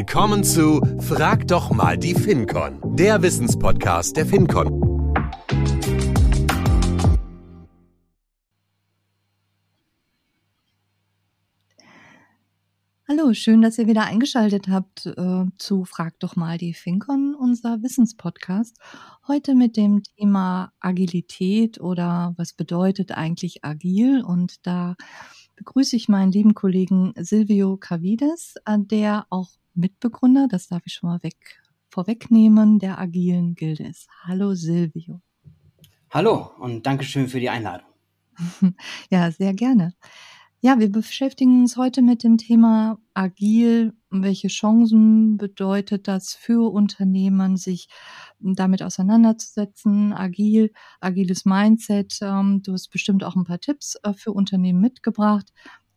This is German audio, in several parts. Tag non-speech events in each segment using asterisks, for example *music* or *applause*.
Willkommen zu Frag doch mal die FinCon, der Wissenspodcast der FinCon. Hallo, schön, dass ihr wieder eingeschaltet habt äh, zu Frag doch mal die FinCon, unser Wissenspodcast. Heute mit dem Thema Agilität oder was bedeutet eigentlich agil? Und da begrüße ich meinen lieben Kollegen Silvio Cavides, äh, der auch Mitbegründer, das darf ich schon mal weg, vorwegnehmen, der agilen Gilde ist. Hallo Silvio. Hallo und Dankeschön für die Einladung. *laughs* ja, sehr gerne. Ja, wir beschäftigen uns heute mit dem Thema agil. Welche Chancen bedeutet das für Unternehmen, sich damit auseinanderzusetzen? Agil, agiles Mindset. Ähm, du hast bestimmt auch ein paar Tipps äh, für Unternehmen mitgebracht.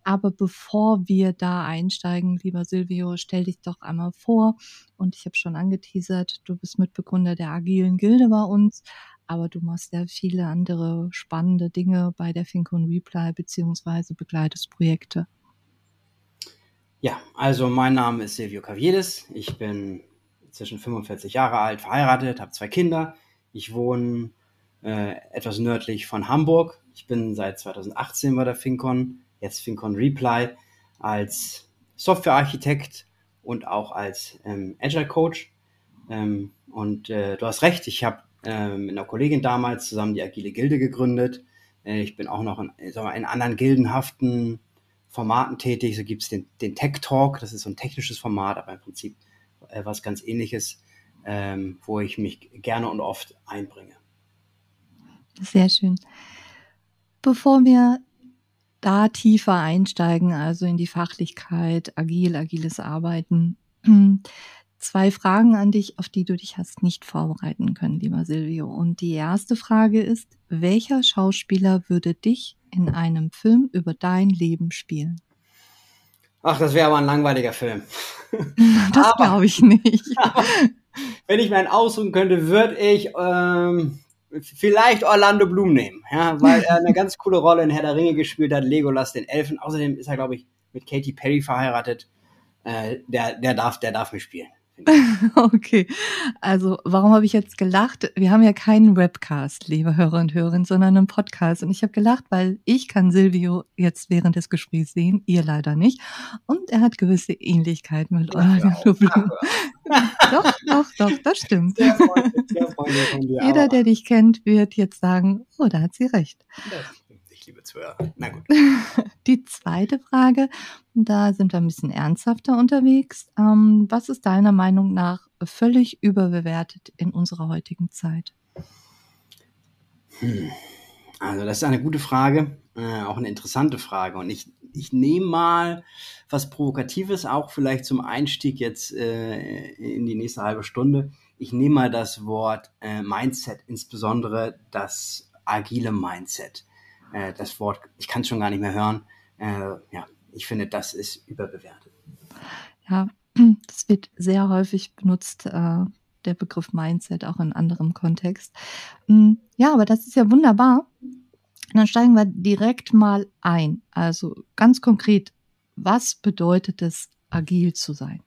Aber bevor wir da einsteigen, lieber Silvio, stell dich doch einmal vor. Und ich habe schon angeteasert, du bist Mitbegründer der agilen Gilde bei uns aber du machst ja viele andere spannende Dinge bei der Fincon Reply beziehungsweise begleitest Projekte. Ja, also mein Name ist Silvio Caviedes. Ich bin zwischen 45 Jahre alt, verheiratet, habe zwei Kinder. Ich wohne äh, etwas nördlich von Hamburg. Ich bin seit 2018 bei der Fincon, jetzt Fincon Reply, als Softwarearchitekt und auch als ähm, Agile Coach. Ähm, und äh, du hast recht, ich habe äh, mit einer Kollegin damals zusammen die Agile Gilde gegründet. Äh, ich bin auch noch in, sagen wir, in anderen gildenhaften Formaten tätig. So gibt es den, den Tech Talk, das ist so ein technisches Format, aber im Prinzip äh, was ganz ähnliches, ähm, wo ich mich gerne und oft einbringe. Sehr schön. Bevor wir da tiefer einsteigen, also in die Fachlichkeit, agil, agiles Arbeiten, *clears throat* zwei Fragen an dich, auf die du dich hast nicht vorbereiten können, lieber Silvio. Und die erste Frage ist, welcher Schauspieler würde dich in einem Film über dein Leben spielen? Ach, das wäre aber ein langweiliger Film. *laughs* Das glaube ich nicht. *laughs* wenn ich mir einen aussuchen könnte, würde ich ähm, vielleicht Orlando Bloom nehmen, ja, weil er eine ganz coole Rolle in Herr der Ringe gespielt hat, Legolas den Elfen. Außerdem ist er, glaube ich, mit Katy Perry verheiratet. Äh, der, der darf, der darf mitspielen. *laughs* Okay, also warum habe ich jetzt gelacht? Wir haben ja keinen Webcast, liebe Hörer und Hörerinnen, sondern einen Podcast. Und ich habe gelacht, weil ich kann Silvio jetzt während des Gesprächs sehen, ihr leider nicht. Und er hat gewisse Ähnlichkeiten mit Orlando *laughs* Bloom. doch, doch, doch, das stimmt. Sehr freundlich, sehr freundlich *laughs* Jeder, der dich kennt, wird jetzt sagen, oh, da hat sie recht. Das liebe Zuhörer. Na gut. *laughs* Die zweite Frage, da sind wir ein bisschen ernsthafter unterwegs. Ähm, was ist deiner Meinung nach völlig überbewertet in unserer heutigen Zeit? Hm. Also das ist eine gute Frage, äh, auch eine interessante Frage. Und ich, ich nehme mal was Provokatives, auch vielleicht zum Einstieg jetzt äh, in die nächste halbe Stunde. Ich nehme mal das Wort äh, Mindset, insbesondere das agile Mindset äh, das Wort, ich kann es schon gar nicht mehr hören. Äh, ja, ich finde, das ist überbewertet. Ja, *clears throat* das wird sehr häufig benutzt, äh, der Begriff Mindset, auch in anderem Kontext. Mm, ja, aber das ist ja wunderbar. dann steigen wir direkt mal ein. Also ganz konkret, was bedeutet es, agil zu sein?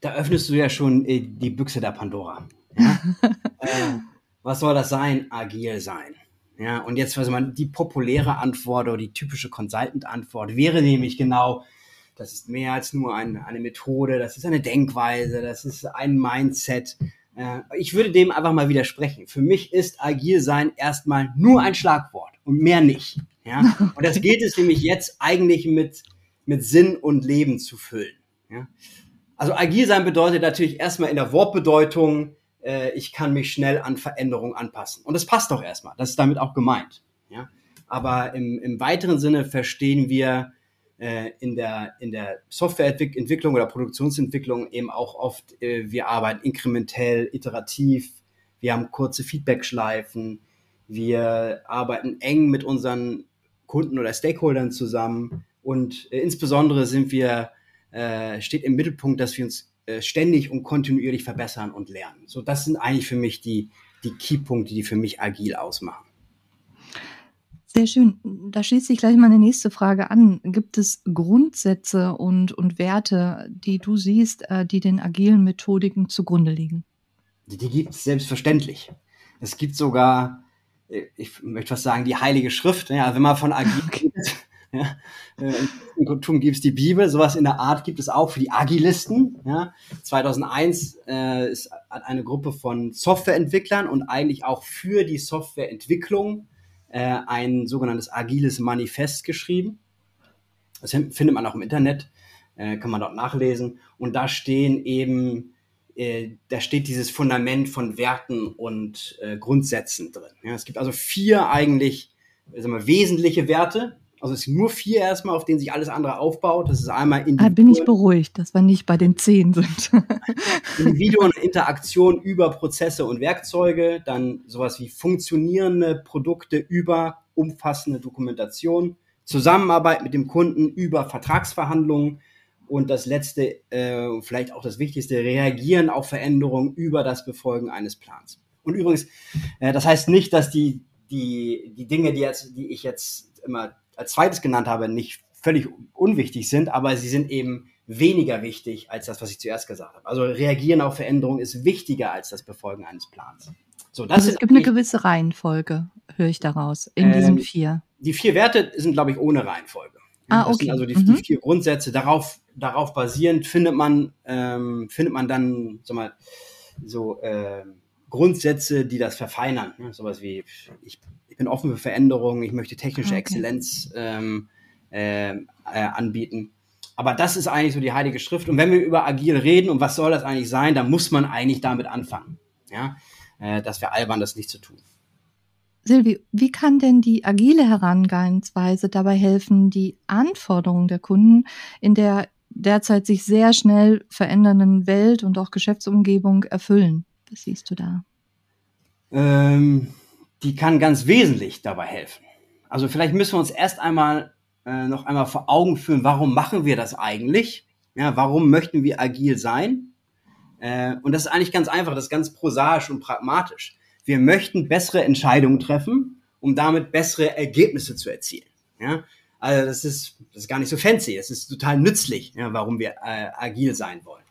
Da öffnest du ja schon äh, die Büchse der Pandora. Ja? *laughs* äh, was soll das sein? Agil sein. Ja, und jetzt, was man, die populäre Antwort oder die typische Consultant-Antwort wäre nämlich genau, das ist mehr als nur ein, eine Methode, das ist eine Denkweise, das ist ein Mindset. Äh, ich würde dem einfach mal widersprechen. Für mich ist agil sein erstmal nur ein Schlagwort und mehr nicht. Ja? *laughs* Und das geht es nämlich jetzt eigentlich mit, mit Sinn und Leben zu füllen. Ja? Also agil sein bedeutet natürlich erstmal in der Wortbedeutung, äh, ich kann mich schnell an Veränderungen anpassen. Und das passt doch erstmal. Das ist damit auch gemeint. Ja? Aber im, im weiteren Sinne verstehen wir äh, in der, in der Softwareentwicklung oder Produktionsentwicklung eben auch oft, äh, wir arbeiten inkrementell, iterativ, wir haben kurze Feedback-Schleifen, wir arbeiten eng mit unseren Kunden oder Stakeholdern zusammen und äh, insbesondere sind wir, äh, steht im Mittelpunkt, dass wir uns äh, ständig und kontinuierlich verbessern und lernen. So, das sind eigentlich für mich die, die Keypunkte, die für mich agil ausmachen. Sehr schön. Da schließt sich gleich meine nächste Frage an. Gibt es Grundsätze und, und Werte, die du siehst, äh, die den agilen Methodiken zugrunde liegen? Die, die gibt es selbstverständlich. Es gibt sogar, äh, ich möchte fast sagen, die Heilige Schrift. Ja, wenn man von agil *laughs* okay. Ja, äh, Im Kultum gibt es die Bibel, sowas in der Art gibt es auch für die Agilisten. Ja. 2001 äh, ist, hat eine Gruppe von Softwareentwicklern und eigentlich auch für die Softwareentwicklung äh, ein sogenanntes agiles Manifest geschrieben. Das findet man auch im Internet, äh, kann man dort nachlesen. Und da stehen eben, äh, da steht dieses Fundament von Werten und äh, Grundsätzen drin. Ja, es gibt also vier eigentlich sagen wir, wesentliche Werte, also es sind nur vier erstmal, auf denen sich alles andere aufbaut. Das ist einmal Individuen. Ah, bin ich beruhigt, dass wir nicht bei den zehn sind. *laughs* Individuen und Interaktion über Prozesse und Werkzeuge, dann sowas wie funktionierende Produkte über umfassende Dokumentation, Zusammenarbeit mit dem Kunden über Vertragsverhandlungen und das letzte, äh, vielleicht auch das Wichtigste, reagieren auf Veränderungen über das Befolgen eines Plans. Und übrigens, äh, das heißt nicht, dass die, die, die Dinge, die, jetzt, die ich jetzt immer als zweites genannt habe, nicht völlig unwichtig sind, aber sie sind eben weniger wichtig als das, was ich zuerst gesagt habe. Also reagieren auf Veränderungen ist wichtiger als das Befolgen eines Plans. So, das also es gibt eine gewisse Reihenfolge, höre ich daraus, in ähm, diesen vier. Die vier Werte sind, glaube ich, ohne Reihenfolge. Ah, okay. Das sind also die, mhm. die, vier Grundsätze. Darauf, darauf basierend findet man, ähm, findet man dann, sag mal, so äh, Grundsätze, die das verfeinern. Ne? Sowas wie, ich ich bin offen für Veränderungen, ich möchte technische okay. Exzellenz ähm, äh, äh, anbieten. Aber das ist eigentlich so die Heilige Schrift. Und wenn wir über agil reden und was soll das eigentlich sein, dann muss man eigentlich damit anfangen. Ja? Äh, das wäre albern, das nicht zu tun. Silvi, wie kann denn die agile Herangehensweise dabei helfen, die Anforderungen der Kunden in der derzeit sich sehr schnell verändernden Welt und auch Geschäftsumgebung erfüllen? Siehst du da? Ähm, die kann ganz wesentlich dabei helfen. Also vielleicht müssen wir uns erst einmal äh, noch einmal vor Augen führen, warum machen wir das eigentlich? Ja, warum möchten wir agil sein? Äh, und das ist eigentlich ganz einfach, das ist ganz prosaisch und pragmatisch. Wir möchten bessere Entscheidungen treffen, um damit bessere Ergebnisse zu erzielen. Ja? Also das ist, das ist gar nicht so fancy, es ist total nützlich, ja, warum wir äh, agil sein wollen.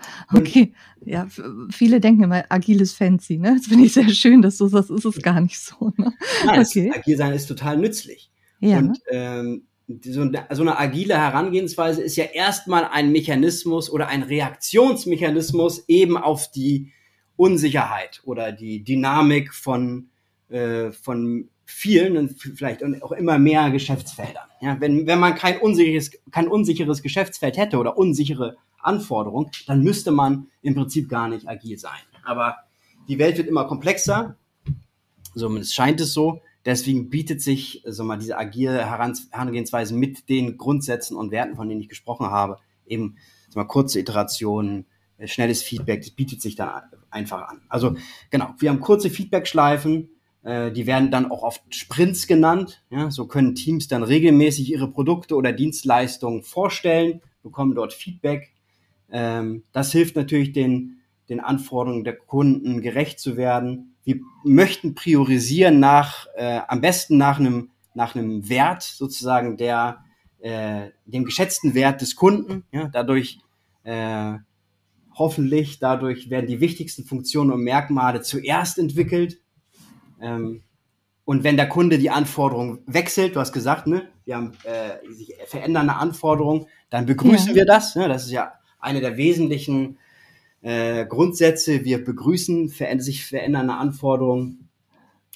*laughs* Okay, ja, viele denken immer, agil ist fancy, ne? Das finde ich sehr schön, dass du sagst, ist es gar nicht so. Ne? Nein, okay. agil sein ist total nützlich. Ja. Und ähm, so, so eine agile Herangehensweise ist ja erstmal ein Mechanismus oder ein Reaktionsmechanismus eben auf die Unsicherheit oder die Dynamik von, äh, von vielen und vielleicht auch immer mehr Geschäftsfeldern. Ja, wenn, wenn man kein unsicheres, kein unsicheres Geschäftsfeld hätte oder unsichere Anforderung, dann müsste man im Prinzip gar nicht agil sein. Aber die Welt wird immer komplexer, zumindest scheint es so. Deswegen bietet sich so mal diese agile Herangehensweise mit den Grundsätzen und Werten, von denen ich gesprochen habe, eben mal kurze Iterationen, äh, schnelles Feedback, das bietet sich dann einfach an. Also genau, wir haben kurze Feedback-Schleifen, äh, die werden dann auch oft Sprints genannt. Ja, so können Teams dann regelmäßig ihre Produkte oder Dienstleistungen vorstellen, bekommen dort Feedback ähm, das hilft natürlich den, den Anforderungen der Kunden gerecht zu werden. Wir möchten priorisieren nach, äh, am besten nach einem, nach einem Wert sozusagen der, äh, dem geschätzten Wert des Kunden. Ja, dadurch, äh, hoffentlich, dadurch werden die wichtigsten Funktionen und Merkmale zuerst entwickelt. Ähm, und wenn der Kunde die Anforderung wechselt, du hast gesagt, ne, wir haben äh, sich verändernde Anforderungen, dann begrüßen ja. wir das. Ne, das ist ja eine der wesentlichen äh, Grundsätze. Wir begrüßen ver sich verändernde Anforderungen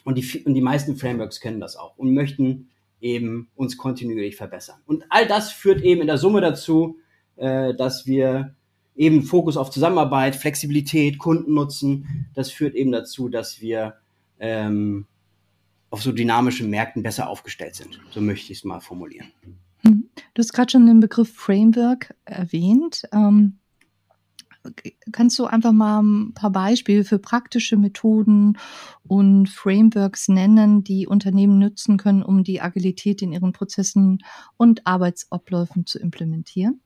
und die, und die meisten Frameworks kennen das auch und möchten eben uns kontinuierlich verbessern. Und all das führt eben in der Summe dazu, äh, dass wir eben Fokus auf Zusammenarbeit, Flexibilität, Kundennutzen, das führt eben dazu, dass wir ähm, auf so dynamischen Märkten besser aufgestellt sind. So möchte ich es mal formulieren. Du hast gerade schon den Begriff Framework erwähnt. Ähm, kannst du einfach mal ein paar Beispiele für praktische Methoden und Frameworks nennen, die Unternehmen nutzen können, um die Agilität in ihren Prozessen und Arbeitsabläufen zu implementieren?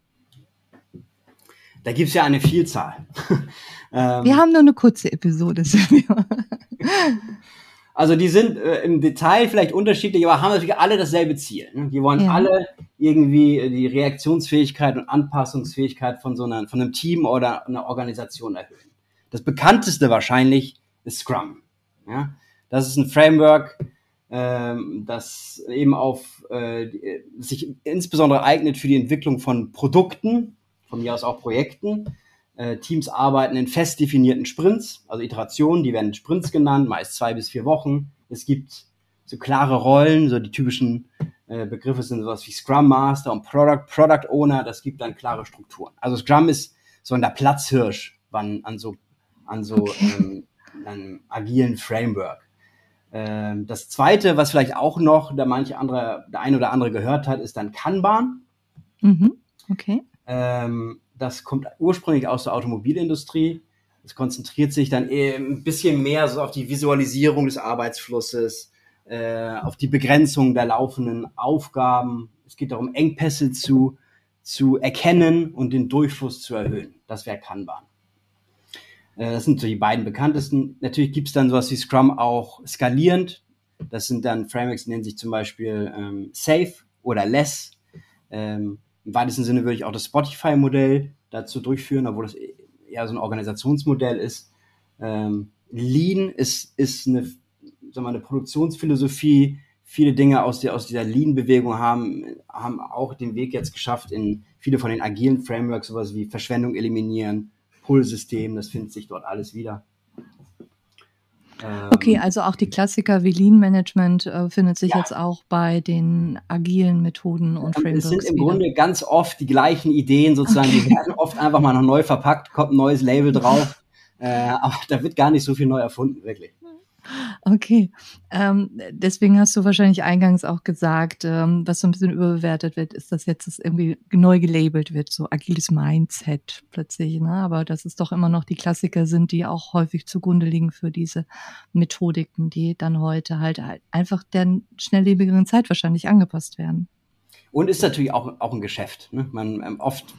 Da gibt es ja eine Vielzahl. *laughs* ähm, Wir haben nur eine kurze Episode. *laughs* Also die sind äh, im Detail vielleicht unterschiedlich, aber haben natürlich alle dasselbe Ziel. Ne? Die wollen ja. alle irgendwie äh, die Reaktionsfähigkeit und Anpassungsfähigkeit von so einer, von einem Team oder einer Organisation erhöhen. Das bekannteste wahrscheinlich ist Scrum. Ja? Das ist ein Framework, ähm, das eben auf äh, sich insbesondere eignet für die Entwicklung von Produkten, von mir aus auch Projekten äh, Teams arbeiten in fest definierten Sprints, also Iterationen, die werden Sprints genannt, meist zwei bis vier Wochen. Es gibt so klare Rollen, so die typischen äh, Begriffe sind sowas wie Scrum Master und Product, Product Owner, das gibt dann klare Strukturen. Also Scrum ist so ein der Platzhirsch an, an so, an so ähm, einem agilen Framework. Ähm, das zweite, was vielleicht auch noch der manche andere, der ein oder andere gehört hat, ist dann Kanban. Mhm. Okay. Ähm, das kommt ursprünglich aus der Automobilindustrie. Es konzentriert sich dann ein bisschen mehr so auf die Visualisierung des Arbeitsflusses, äh, auf die Begrenzung der laufenden Aufgaben. Es geht darum, Engpässe zu, zu erkennen und den Durchfluss zu erhöhen. Das wäre Kanban. Äh, das sind so die beiden bekanntesten. Natürlich gibt es dann sowas wie Scrum auch skalierend. Das sind dann Frameworks, die nennen sich zum Beispiel ähm, Safe oder Less. Ähm, im weitesten Sinne würde ich auch das Spotify-Modell dazu durchführen, obwohl das eher so ein Organisationsmodell ist. Ähm, Lean ist, ist eine, sagen wir, eine Produktionsphilosophie. Viele Dinge aus, der, aus dieser Lean-Bewegung haben, haben auch den Weg jetzt geschafft in viele von den agilen Frameworks, sowas wie Verschwendung eliminieren, Pull-System, das findet sich dort alles wieder. Okay, ähm, also auch die Klassiker wie Lean Management äh, findet sich ja. jetzt auch bei den agilen Methoden und Frameworks. Es sind im wieder. Grunde ganz oft die gleichen Ideen sozusagen, okay. die werden oft einfach mal noch neu verpackt, kommt ein neues Label drauf, *laughs* äh, aber da wird gar nicht so viel neu erfunden, wirklich. Okay, ähm, deswegen hast du wahrscheinlich eingangs auch gesagt, ähm, was so ein bisschen überbewertet wird, ist, dass jetzt das irgendwie neu gelabelt wird, so agiles Mindset plötzlich. Ne? Aber dass es doch immer noch die Klassiker sind, die auch häufig zugrunde liegen für diese Methodiken, die dann heute halt einfach der schnelllebigeren Zeit wahrscheinlich angepasst werden. Und ist natürlich auch, auch ein Geschäft. Ne? Man ähm, oft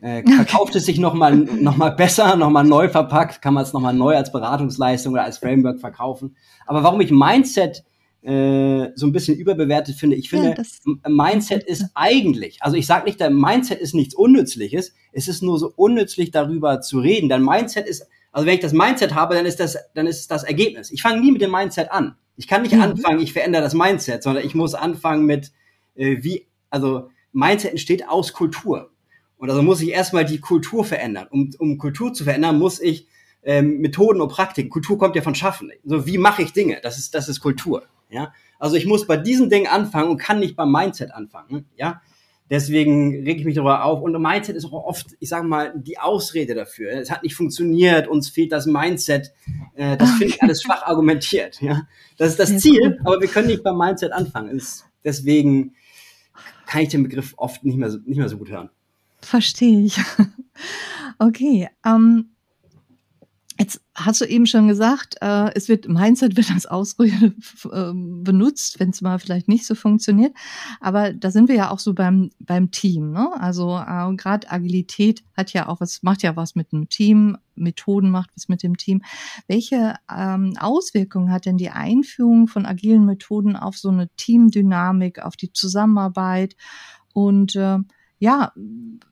äh, verkauft es sich nochmal noch mal besser, nochmal neu verpackt, kann man es nochmal neu als Beratungsleistung oder als Framework verkaufen. Aber warum ich Mindset äh, so ein bisschen überbewertet finde, ich finde, ja, Mindset ist eigentlich, also ich sage nicht, der Mindset ist nichts Unnützliches, es ist nur so unnützlich darüber zu reden. Denn Mindset ist, also wenn ich das Mindset habe, dann ist das, dann ist das Ergebnis. Ich fange nie mit dem Mindset an. Ich kann nicht mhm. anfangen, ich verändere das Mindset, sondern ich muss anfangen mit, äh, wie, also Mindset entsteht aus Kultur. Und also muss ich erstmal die Kultur verändern. Um, um Kultur zu verändern, muss ich ähm, Methoden und Praktiken. Kultur kommt ja von Schaffen. So, wie mache ich Dinge? Das ist, das ist Kultur. Ja. Also ich muss bei diesen Dingen anfangen und kann nicht beim Mindset anfangen. Ja. Deswegen rege ich mich darüber auf. Und Mindset ist auch oft, ich sage mal, die Ausrede dafür. Es hat nicht funktioniert, uns fehlt das Mindset. Äh, das finde ich alles schwach argumentiert. Ja? Das ist das Ziel, aber wir können nicht beim Mindset anfangen. deswegen kann ich den Begriff oft nicht mehr, nicht mehr so gut hören. Verstehe ich. *laughs* Okay, ähm, jetzt hast du eben schon gesagt, äh, es wird Mindset wird als Ausrede *laughs* äh, benutzt, wenn es mal vielleicht nicht so funktioniert. Aber da sind wir ja auch so beim beim Team. Ne? Also äh, gerade Agilität hat ja auch was, macht ja was mit dem Team. Methoden macht was mit dem Team. Welche ähm, Auswirkungen hat denn die Einführung von agilen Methoden auf so eine Teamdynamik, auf die Zusammenarbeit und äh, ja,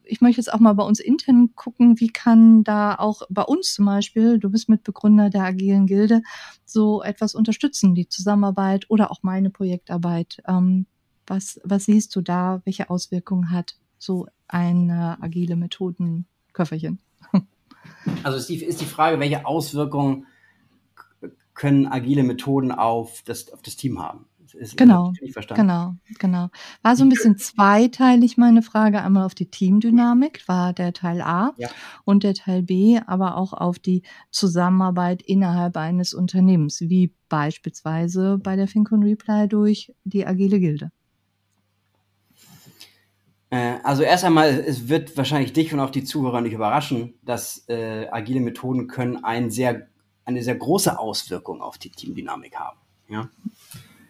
ich möchte jetzt auch mal bei uns intern gucken, wie kann da auch bei uns zum Beispiel, du bist Mitbegründer der Agilen Gilde, so etwas unterstützen, die Zusammenarbeit oder auch meine Projektarbeit. Ähm, was, was siehst du da? Welche Auswirkungen hat so ein äh, agile Methodenköfferchen? *laughs* Also ist die, ist die Frage, welche Auswirkungen können agile Methoden auf das, auf das Team haben? Ist, genau, genau, genau. War so ein bisschen zweiteilig meine Frage. Einmal auf die Teamdynamik, war der Teil A ja. und der Teil B, aber auch auf die Zusammenarbeit innerhalb eines Unternehmens, wie beispielsweise bei der Fincon Reply durch die Agile Gilde. Äh, also erst einmal, es wird wahrscheinlich dich und auch die Zuhörer nicht überraschen, dass äh, agile Methoden können ein sehr, eine sehr große Auswirkung auf die Teamdynamik haben. Ja?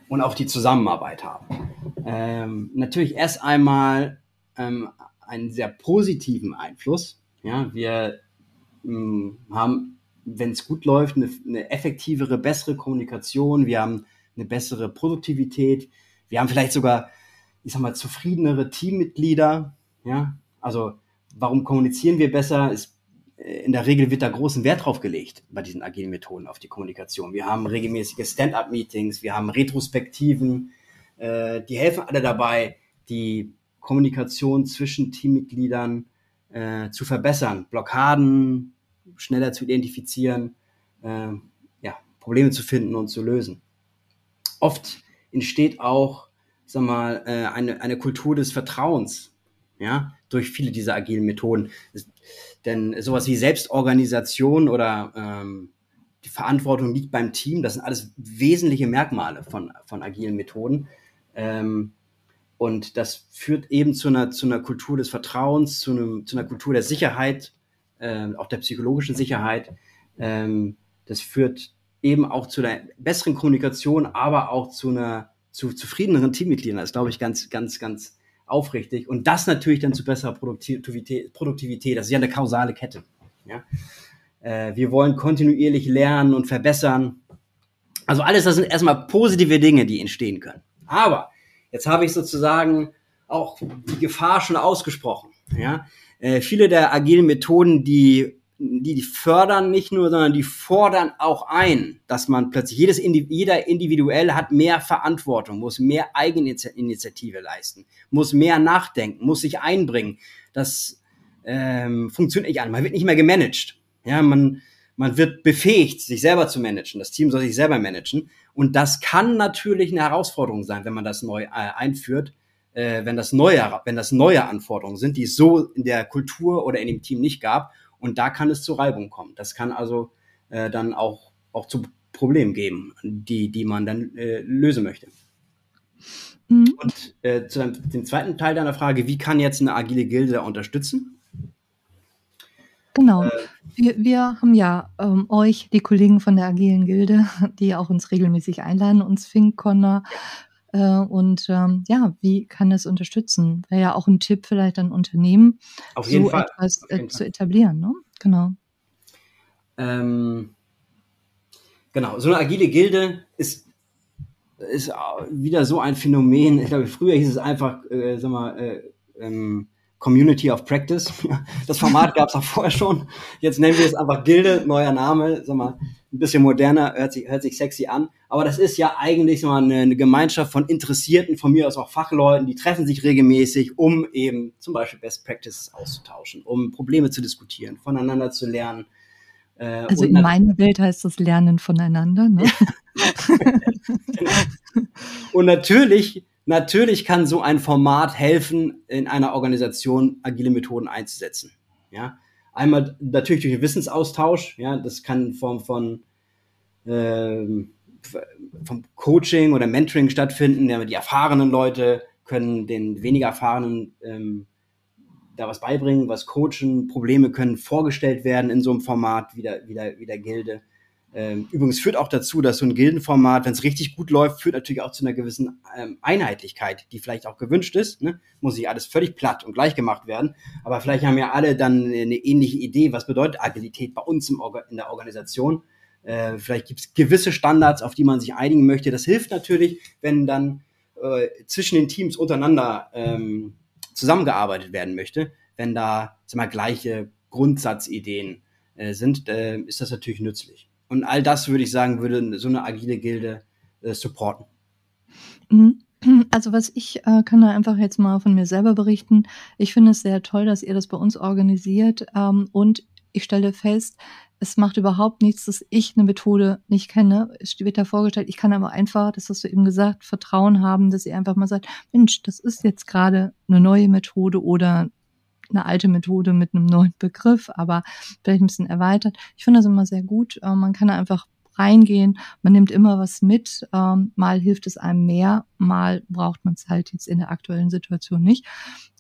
Und auf die Zusammenarbeit haben. Ähm, natürlich erst einmal ähm, einen sehr positiven Einfluss. Ja, wir ähm, haben wenn es gut läuft, eine, eine effektivere, bessere Kommunikation. Wir haben eine bessere Produktivität. Wir haben vielleicht sogar, ich sag mal, zufriedenere Teammitglieder. Ja, also warum kommunizieren wir besser? Ist, in der Regel wird da großen Wert drauf gelegt bei diesen agilen Methoden auf die Kommunikation. Wir haben regelmäßige Stand-up-Meetings, wir haben Retrospektiven, äh, die helfen alle dabei, die Kommunikation zwischen Teammitgliedern äh, zu verbessern, Blockaden schneller zu identifizieren, äh, ja, Probleme zu finden und zu lösen. Oft entsteht auch, sag mal, äh, eine, eine Kultur des Vertrauens, ja, durch viele dieser agilen Methoden. Denn sowas wie Selbstorganisation oder ähm, die Verantwortung liegt beim Team, das sind alles wesentliche Merkmale von, von agilen Methoden. Ähm, und das führt eben zu einer, zu einer Kultur des Vertrauens, zu, einem, zu einer Kultur der Sicherheit, äh, auch der psychologischen Sicherheit. Ähm, das führt eben auch zu einer besseren Kommunikation, aber auch zu einer zu zufriedeneren Teammitgliedern. Das ist, glaube ich, ganz, ganz, ganz aufrichtig. Und das natürlich dann zu besserer Produktivität. Produktivität. Das ist ja eine kausale Kette. Ja? Äh, wir wollen kontinuierlich lernen und verbessern. Also alles, das sind erstmal positive Dinge, die entstehen können. Aber Jetzt habe ich sozusagen auch die Gefahr schon ausgesprochen. Ja? Äh, viele der agilen Methoden, die, die, die fördern nicht nur, sondern die fordern auch ein, dass man plötzlich jedes jeder individuell hat mehr Verantwortung, muss mehr Eigeninitiative leisten, muss mehr nachdenken, muss sich einbringen. Das ähm, funktioniert nicht an. Man wird nicht mehr gemanagt. Ja, man, man wird befähigt, sich selber zu managen. Das Team soll sich selber managen. Und das kann natürlich eine Herausforderung sein, wenn man das neu äh, einführt, äh, wenn das neue, wenn das neue Anforderungen sind, die es so in der Kultur oder in dem Team nicht gab. Und da kann es zu Reibung kommen. Das kann also äh, dann auch, auch zu Problemen geben, die, die man dann äh, lösen möchte. Mhm. Und äh, zu dem zweiten Teil deiner Frage, wie kann jetzt eine agile Gilde unterstützen? Genau. Äh, wir, wir haben ja ähm, euch, die Kollegen von der Agilen Gilde, *laughs* die auch uns regelmäßig einladen, uns FinkConner. Äh, und ähm, ja, wie kann das unterstützen? Wäre ja auch ein Tipp vielleicht an Unternehmen, Auf jeden so Fall. etwas äh, zu etablieren. Ne? Genau. Ähm, genau, so eine agile Gilde ist, ist wieder so ein Phänomen. Ich glaube, früher hieß es einfach, äh, sag mal, äh, ähm, Community of Practice. *laughs* Das Format gab es auch vorher schon. Jetzt nennen wir es einfach Gilde, neuer Name, sag mal, ein bisschen moderner, hört sich, hört sich sexy an. Aber das ist ja eigentlich mal, eine, eine Gemeinschaft von Interessierten, von mir aus auch Fachleuten, die treffen sich regelmäßig, um eben zum Beispiel Best Practices auszutauschen, um Probleme zu diskutieren, voneinander zu lernen. Äh, also in meiner Welt heißt das Lernen voneinander. Ne? *laughs* und natürlich Natürlich kann so ein Format helfen, in einer Organisation agile Methoden einzusetzen. Ja, einmal natürlich durch den Wissensaustausch. Ja, das kann in Form von ähm, vom Coaching oder Mentoring stattfinden. Ja, die erfahrenen Leute können den weniger erfahrenen ähm, da was beibringen, was coachen. Probleme können vorgestellt werden in so einem Format wie der, wie der, wie der Gilde. Ähm, übrigens führt auch dazu, dass so ein Gildenformat, wenn es richtig gut läuft, führt natürlich auch zu einer gewissen ähm, Einheitlichkeit, die vielleicht auch gewünscht ist. Ne? Muss nicht alles völlig platt und gleich gemacht werden, aber vielleicht haben ja alle dann eine ähnliche Idee, was bedeutet Agilität bei uns in der Organisation. Äh, vielleicht gibt es gewisse Standards, auf die man sich einigen möchte. Das hilft natürlich, wenn dann äh, zwischen den Teams untereinander ähm, zusammengearbeitet werden möchte, wenn da sag mal, gleiche Grundsatzideen äh, sind, äh, ist das natürlich nützlich. Und all das würde ich sagen, würde so eine agile Gilde äh, supporten. Mhm. *clears throat* Also was ich äh, kann da einfach jetzt mal von mir selber berichten. Ich finde es sehr toll, dass ihr das bei uns organisiert ähm, und ich stelle fest, es macht überhaupt nichts, dass ich eine Methode nicht kenne. Es wird da vorgestellt, ich kann aber einfach, das hast du eben gesagt, Vertrauen haben, dass ihr einfach mal sagt, Mensch, das ist jetzt gerade eine neue Methode oder eine alte Methode mit einem neuen Begriff, aber vielleicht ein bisschen erweitert. Ich finde das immer sehr gut. Äh, man kann einfach reingehen, man nimmt immer was mit. Ähm, mal hilft es einem mehr, mal braucht man es halt jetzt in der aktuellen Situation nicht.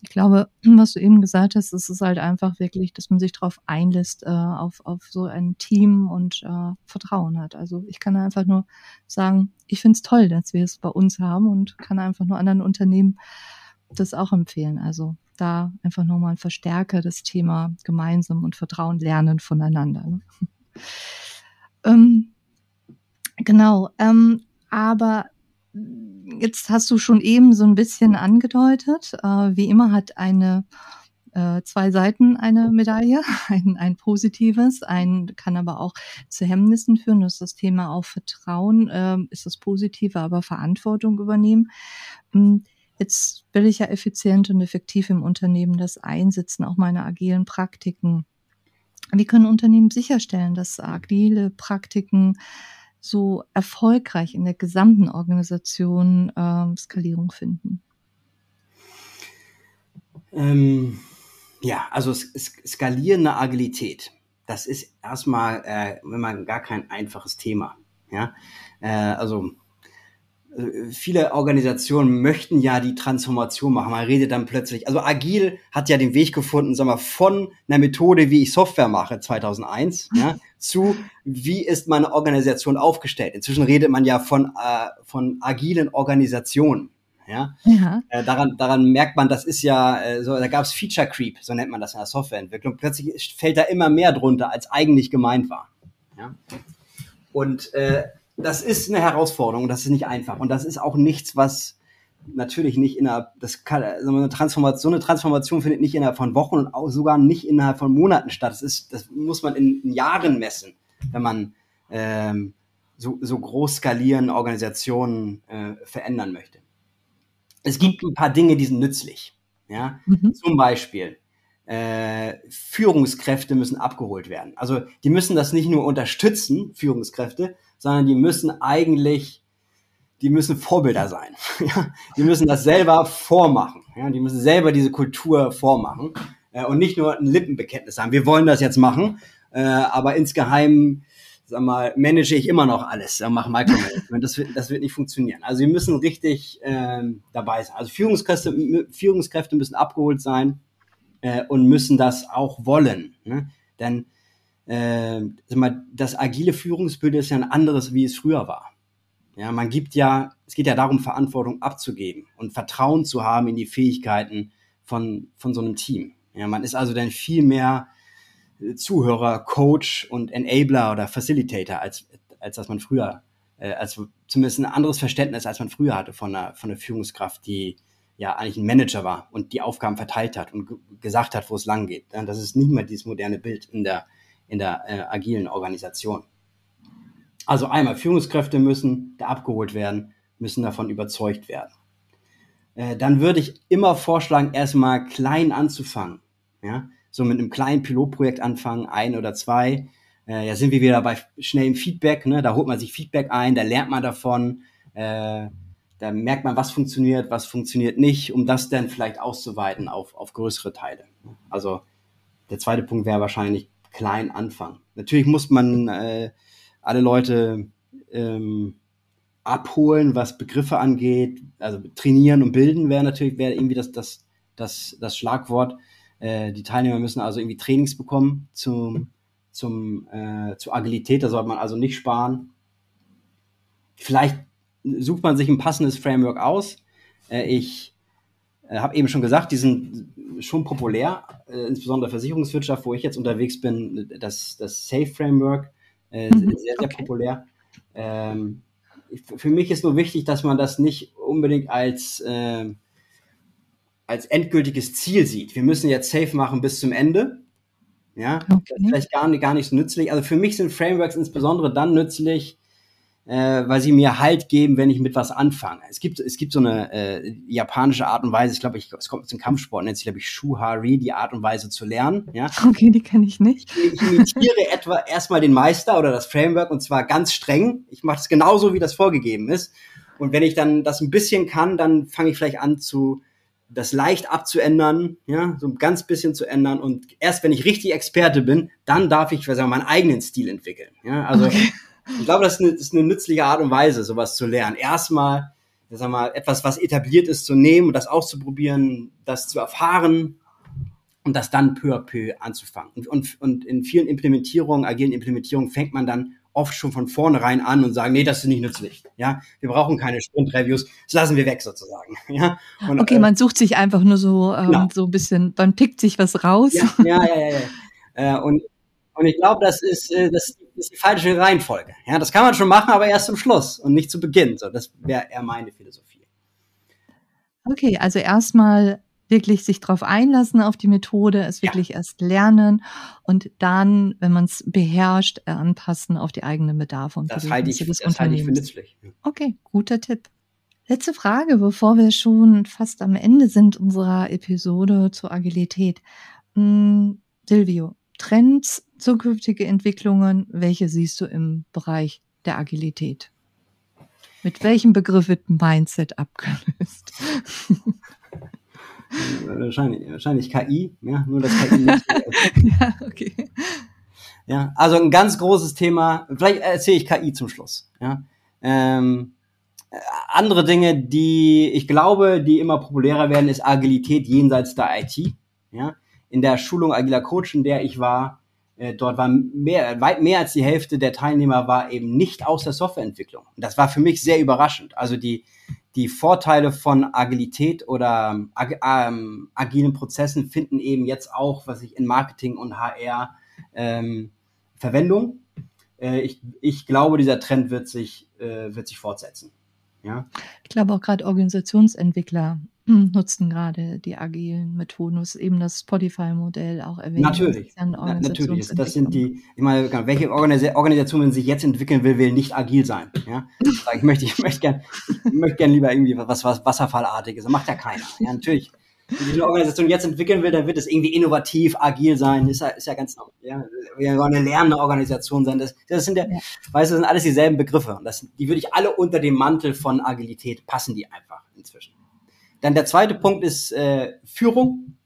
Ich glaube, was du eben gesagt hast, es ist halt einfach wirklich, dass man sich darauf einlässt, äh, auf, auf so ein Team und äh, Vertrauen hat. Also ich kann einfach nur sagen, ich finde es toll, dass wir es bei uns haben und kann einfach nur anderen Unternehmen das auch empfehlen. Also da einfach nochmal verstärke das Thema gemeinsam und Vertrauen lernen voneinander. Ne? *laughs* Ähm, genau, ähm, aber jetzt hast du schon eben so ein bisschen angedeutet, äh, wie immer hat eine äh, zwei Seiten eine Medaille, *laughs* ein, ein positives, ein kann aber auch zu Hemmnissen führen. Das ist das Thema auch Vertrauen, äh, ist das Positive, aber Verantwortung übernehmen. Jetzt will ich ja effizient und effektiv im Unternehmen das einsetzen, auch meine agilen Praktiken. Wie können Unternehmen sicherstellen, dass agile Praktiken so erfolgreich in der gesamten Organisation äh, Skalierung finden? Ähm, ja, also skalierende Agilität, das ist erstmal, äh, wenn man gar kein einfaches Thema. Ja, äh, also viele Organisationen möchten ja die Transformation machen. Man redet dann plötzlich, also agil hat ja den Weg gefunden, sagen wir, von einer Methode, wie ich Software mache, 2001, *laughs* ja, zu wie ist meine Organisation aufgestellt. Inzwischen redet man ja von, äh, von agilen Organisationen. Ja, ja. Äh, daran, daran merkt man, das ist ja, äh, so, da gab es Feature Creep, so nennt man das in der Softwareentwicklung. Plötzlich fällt da immer mehr drunter, als eigentlich gemeint war. Ja? Und äh, das ist eine Herausforderung, das ist nicht einfach. Und das ist auch nichts, was natürlich nicht innerhalb, das kann, also eine Transformation, so eine Transformation findet nicht innerhalb von Wochen und auch sogar nicht innerhalb von Monaten statt. Das ist, das muss man in, in Jahren messen, wenn man ähm, so, so groß skalieren Organisationen äh, verändern möchte. Es gibt ein paar Dinge, die sind nützlich. Ja, mhm. zum Beispiel äh, Führungskräfte müssen abgeholt werden. Also die müssen das nicht nur unterstützen, Führungskräfte, sondern die müssen eigentlich, die müssen Vorbilder sein. *laughs* Die müssen das selber vormachen. Ja? Die müssen selber diese Kultur vormachen äh, und nicht nur ein Lippenbekenntnis haben. Wir wollen das jetzt machen, äh, aber insgeheim sag mal, manage ich immer noch alles, ja, mache Micromanagement. Das wird, das wird nicht funktionieren. Also wir müssen richtig ähm, dabei sein. Also Führungskräfte, Führungskräfte müssen abgeholt sein äh, und müssen das auch wollen. Ne? Denn äh, das agile Führungsbild ist ja ein anderes, wie es früher war. Ja, man gibt ja, es geht ja darum, Verantwortung abzugeben und Vertrauen zu haben in die Fähigkeiten von, von so einem Team. Ja, man ist also dann viel mehr Zuhörer, Coach und Enabler oder Facilitator, als, als dass man früher, äh, als zumindest ein anderes Verständnis, als man früher hatte von einer, von einer Führungskraft, die ja eigentlich ein Manager war und die Aufgaben verteilt hat und gesagt hat, wo es lang geht. Das ist nicht mehr dieses moderne Bild in der, in der äh, agilen Organisation. Also einmal, Führungskräfte müssen da abgeholt werden, müssen davon überzeugt werden. Äh, dann würde ich immer vorschlagen, erstmal klein anzufangen. Ja? so mit einem kleinen Pilotprojekt anfangen, ein oder zwei. Äh, ja, sind wir wieder bei schnellem Feedback, ne? Da holt man sich Feedback ein, da lernt man davon, äh, da merkt man, was funktioniert, was funktioniert nicht, um das dann vielleicht auszuweiten auf, auf größere Teile. Also der zweite Punkt wäre wahrscheinlich klein anfangen. Natürlich muss man äh, alle Leute ähm, abholen, was Begriffe angeht. Also trainieren und bilden wäre natürlich wäre irgendwie das, das, das, das Schlagwort. Äh, die Teilnehmer müssen also irgendwie Trainings bekommen zum, zum, äh, zur Agilität. Da sollte man also nicht sparen. Vielleicht sucht man sich ein passendes Framework aus. Äh, ich äh, habe eben schon gesagt, die sind schon populär, äh, insbesondere Versicherungswirtschaft, wo ich jetzt unterwegs bin, das, das Safe Framework, äh, mhm, sehr, sehr okay. populär. Ähm, für mich ist nur wichtig, dass man das nicht unbedingt als äh, als endgültiges Ziel sieht. Wir müssen jetzt safe machen bis zum Ende. Ja, okay. das ist vielleicht gar nicht, gar nicht so nützlich. Also für mich sind Frameworks insbesondere dann nützlich, äh, weil sie mir Halt geben, wenn ich mit was anfange. Es gibt, es gibt so eine äh, japanische Art und Weise, ich glaube, ich, es kommt aus dem Kampfsport, nennt sich, glaube ich, Shuhari, die Art und Weise zu lernen. Ja? Okay, die kenne ich nicht. Ich, ich imitiere *laughs* etwa erstmal den Meister oder das Framework und zwar ganz streng. Ich mache es genauso, wie das vorgegeben ist. Und wenn ich dann das ein bisschen kann, dann fange ich vielleicht an zu das leicht abzuändern, ja, so ein ganz bisschen zu ändern und erst wenn ich richtig Experte bin, dann darf ich, sagen, meinen eigenen Stil entwickeln. Ja, also okay. Ich glaube, das ist, eine, das ist eine nützliche Art und Weise, sowas zu lernen. Erstmal, sag mal, etwas, was etabliert ist, zu nehmen und das auszuprobieren, das zu erfahren und das dann peu à peu anzufangen. Und, und, und in vielen Implementierungen, agilen Implementierungen, fängt man dann oft schon von vornherein an und sagen, nee, das ist nicht nützlich. Ja, wir brauchen keine Sprint-Reviews, das lassen wir weg sozusagen. *laughs* Ja? Und, okay, äh, man sucht sich einfach nur so, ähm, genau. so ein bisschen, man pickt sich was raus. Ja, ja, ja, ja. ja. Äh, und, und ich glaube, das ist, äh, das ist die falsche Reihenfolge. Ja, das kann man schon machen, aber erst zum Schluss und nicht zu Beginn. So, das wäre eher meine Philosophie. Okay, also erstmal wirklich sich darauf einlassen auf die Methode, es wirklich ja. erst lernen und dann, wenn man es beherrscht, anpassen auf die eigenen Bedarfe und das halte ich, des das halte ich für nützlich. Okay, guter Tipp. Letzte Frage, bevor wir schon fast am Ende sind unserer Episode zur Agilität. Hm, Silvio, Trends, zukünftige Entwicklungen, welche siehst du im Bereich der Agilität? Mit welchem Begriff wird Mindset abgelöst? *laughs* wahrscheinlich, wahrscheinlich KI, ja, nur das KI nicht. *laughs* ja, okay. Ja, also ein ganz großes Thema. Vielleicht erzähle ich KI zum Schluss. Ja, ähm, andere Dinge, die ich glaube, die immer populärer werden, ist Agilität jenseits der IT. Ja, in der Schulung agiler Coach, in der ich war, äh, dort war mehr, weit mehr als die Hälfte der Teilnehmer war eben nicht aus der Softwareentwicklung. das war für mich sehr überraschend. Also die, die Vorteile von Agilität oder ag ähm, agilen Prozessen finden eben jetzt auch, was ich in Marketing und HR ähm, Verwendung. Äh, ich, ich glaube, dieser Trend wird sich, äh, wird sich fortsetzen. Ja? Ich glaube auch gerade Organisationsentwickler nutzen gerade die agilen Methoden, eben das Spotify-Modell auch erwähnt. Natürlich, Na, natürlich. Das sind die, ich meine, welche Organisation, wenn sich jetzt entwickeln will, will nicht agil sein. Ja? *laughs* Ich möchte, ich möchte gern, ich möchte gern lieber irgendwie was, was Wasserfallartiges. Das macht ja keiner. Ja, natürlich. Wenn sich eine Organisation jetzt entwickeln will, dann wird es irgendwie innovativ, agil sein. Ist ja, ist ja ganz normal. Ja, wir wollen eine lernende Organisation sein. Das, das sind ja, ja. weißt du, das sind alles dieselben Begriffe. Und das, die würde ich alle unter dem Mantel von Agilität passen die einfach inzwischen. Dann der zweite Punkt ist äh, Führung.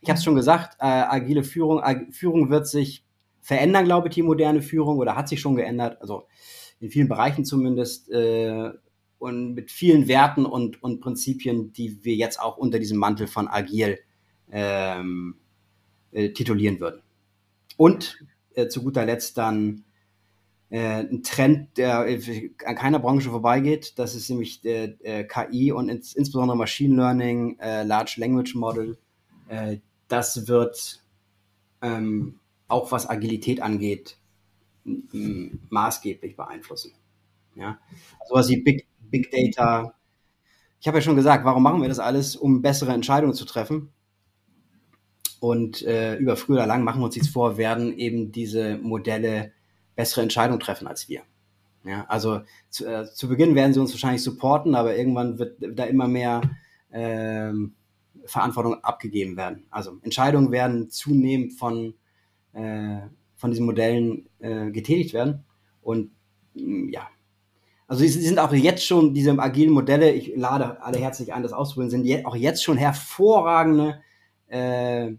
Ich habe es schon gesagt, äh, agile Führung. Ag Führung wird sich verändern, glaube ich, die moderne Führung oder hat sich schon geändert. Also in vielen Bereichen zumindest. Äh, und mit vielen Werten und, und Prinzipien, die wir jetzt auch unter diesem Mantel von agil ähm, äh, titulieren würden. Und äh, zu guter Letzt dann ein Trend, der an keiner Branche vorbeigeht. Das ist nämlich äh, äh KI und ins, insbesondere Machine Learning, äh, Large Language Model. Äh, das wird ähm, auch was Agilität angeht, maßgeblich beeinflussen. Ja, also was wie Big, Big Data. Ich habe ja schon gesagt, warum machen wir das alles, um bessere Entscheidungen zu treffen? Und äh, über früh oder lang machen wir uns nichts vor, werden eben diese Modelle bessere Entscheidungen treffen als wir. Ja, also zu, äh, zu Beginn werden sie uns wahrscheinlich supporten, aber irgendwann wird da immer mehr ähm, Verantwortung abgegeben werden. Also Entscheidungen werden zunehmend von, äh, von diesen Modellen äh, getätigt werden. Und mm, ja, also sie sind auch jetzt schon diese agilen Modelle, ich lade alle herzlich ein, das auszuprobieren, sind auch jetzt schon hervorragende äh,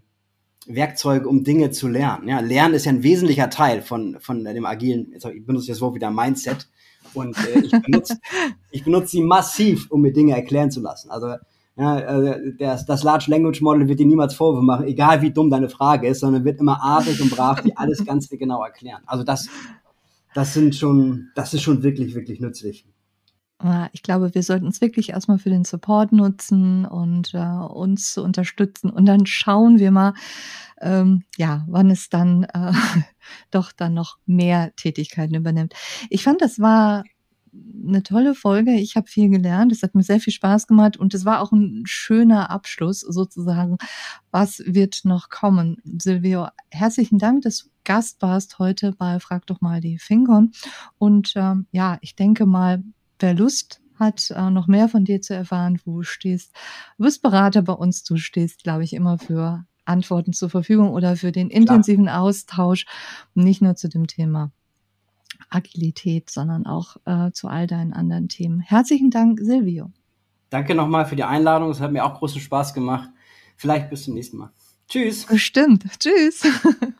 Werkzeuge, um Dinge zu lernen. Ja, Lernen ist ja ein wesentlicher Teil von, von dem agilen, jetzt ich benutze das Wort wieder Mindset. Und äh, ich, benutze, *laughs* ich benutze sie massiv, um mir Dinge erklären zu lassen. Also ja, also das, das Large Language Model wird dir niemals Vorwürfe machen, egal wie dumm deine Frage ist, sondern wird immer artig und brav dir alles ganz genau erklären. Also das, das sind schon, das ist schon wirklich, wirklich nützlich. Ich glaube, wir sollten es wirklich erstmal für den Support nutzen und äh, uns zu unterstützen. Und dann schauen wir mal, ähm, ja, wann es dann äh, *laughs* doch dann noch mehr Tätigkeiten übernimmt. Ich fand, das war eine tolle Folge. Ich habe viel gelernt. Es hat mir sehr viel Spaß gemacht und es war auch ein schöner Abschluss sozusagen. Was wird noch kommen? Silvio, herzlichen Dank, dass du Gast warst heute bei Frag doch mal die Finkon. Und ähm, ja, ich denke mal, wer Lust hat, äh, noch mehr von dir zu erfahren, wo du stehst, du bist Berater bei uns, du stehst, glaube ich, immer für Antworten zur Verfügung oder für den intensiven Klar. Austausch, nicht nur zu dem Thema Agilität, sondern auch äh, zu all deinen anderen Themen. Herzlichen Dank, Silvio. Danke nochmal für die Einladung. Es hat mir auch großen Spaß gemacht. Vielleicht bis zum nächsten Mal. Tschüss. Bestimmt. Tschüss. *laughs*